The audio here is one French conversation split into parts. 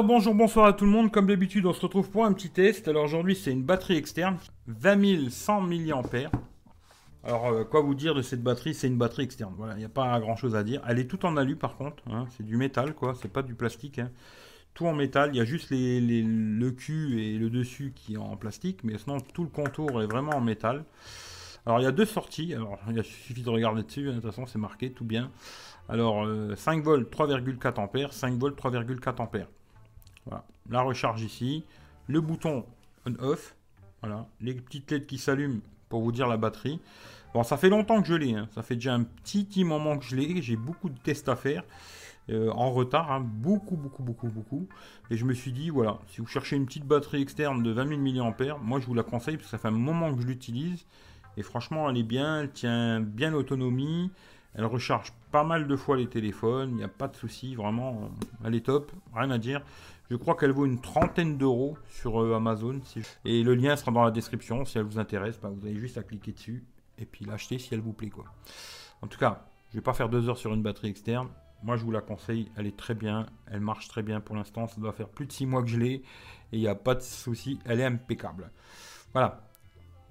Alors bonjour, bonsoir à tout le monde. Comme d'habitude, on se retrouve pour un petit test. Alors aujourd'hui, c'est une batterie externe, 20 100 mAh. Alors euh, quoi vous dire de cette batterie? C'est une batterie externe. Voilà, il n'y a pas grand chose à dire. Elle est tout en alu par contre. hein. C'est du métal quoi. C'est pas du plastique. hein. Tout en métal. Il y a juste le cul et le dessus qui est en plastique, mais sinon tout le contour est vraiment en métal. Alors il y a deux sorties. Il suffit de regarder dessus. hein. De toute façon, c'est marqué tout bien. Alors euh, 5 volts 3,4 ampères, 5 volts 3,4 ampères. Voilà. La recharge ici, le bouton on-off, voilà, les petites LED qui s'allument pour vous dire la batterie. Bon, ça fait longtemps que je l'ai, hein. ça fait déjà un petit, petit moment que je l'ai, j'ai beaucoup de tests à faire, euh, en retard, hein. beaucoup, beaucoup, beaucoup, beaucoup. Et je me suis dit, voilà, si vous cherchez une petite batterie externe de 20 000 mAh, moi je vous la conseille parce que ça fait un moment que je l'utilise. Et franchement, elle est bien, elle tient bien l'autonomie, elle recharge pas mal de fois les téléphones, il n'y a pas de souci, vraiment, elle est top, rien à dire. Je crois qu'elle vaut une trentaine d'euros sur euh, Amazon. Et le lien sera dans la description. Si elle vous intéresse, bah, vous avez juste à cliquer dessus et puis l'acheter si elle vous plaît. Quoi. En tout cas, je vais pas faire deux heures sur une batterie externe. Moi, je vous la conseille. Elle est très bien. Elle marche très bien pour l'instant. Ça doit faire plus de six mois que je l'ai. Et il n'y a pas de souci. Elle est impeccable. Voilà.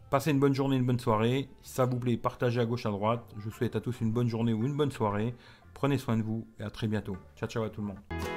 Passez une bonne journée, une bonne soirée. Si ça vous plaît, partagez à gauche, à droite. Je vous souhaite à tous une bonne journée ou une bonne soirée. Prenez soin de vous et à très bientôt. Ciao, ciao à tout le monde.